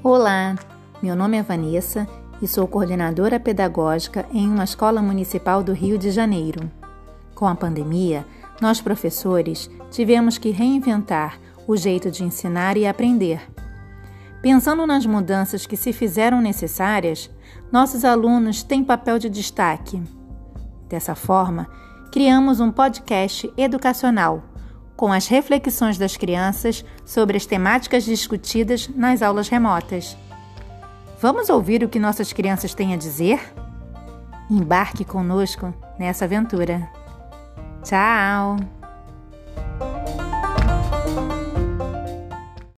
Olá, meu nome é Vanessa e sou coordenadora pedagógica em uma escola municipal do Rio de Janeiro. Com a pandemia, nós professores tivemos que reinventar o jeito de ensinar e aprender. Pensando nas mudanças que se fizeram necessárias, nossos alunos têm papel de destaque. Dessa forma, criamos um podcast educacional com as reflexões das crianças sobre as temáticas discutidas nas aulas remotas. Vamos ouvir o que nossas crianças têm a dizer? Embarque conosco nessa aventura. Tchau!